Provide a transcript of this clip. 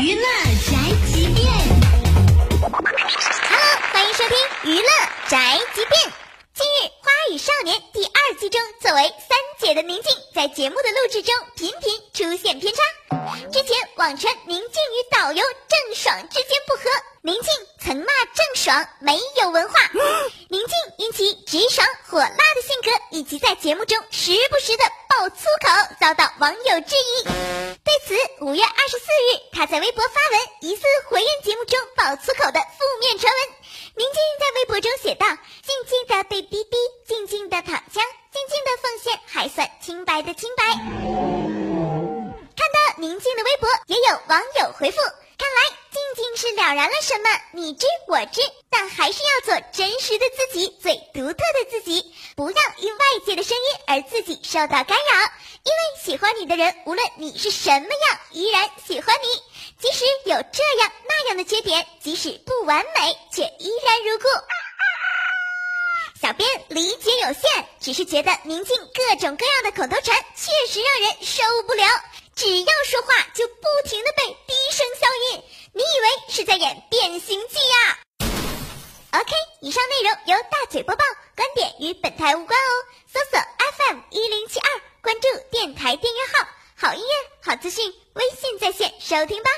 娱乐宅急便，Hello，欢迎收听娱乐宅急便。近日，《花儿与少年》第二季中，作为三姐的宁静，在节目的录制中频频出现偏差。之前网传宁静与导游郑爽之间不和，宁静曾骂郑爽没有文化。宁静因其直爽，在节目中时不时的爆粗口，遭到网友质疑。对此，五月二十四日，他在微博发文，疑似回应节目中爆粗口的负面传闻。宁静在微博中写道：“静静的被逼逼，静静的躺枪，静静的奉献，还算清白的清白。”看到宁静的微博也有网友回复，看来静静是了然了什么，你知我知，但还是要做真实的自己，最独特的自己，不要因外界的声音而自己受到干扰。因为喜欢你的人，无论你是什么样，依然喜欢你，即使有这样那样的缺点，即使不完美，却依然如故。小编理解有限，只是觉得宁静各种各样的口头禅确实让人受不了。只要说话就不停的被低声消音，你以为是在演变形计呀以上内容由大嘴播报，观点与本台无关哦。搜索 FM 一零七二，关注电台订阅号，好音乐好资讯，微信在线收听吧。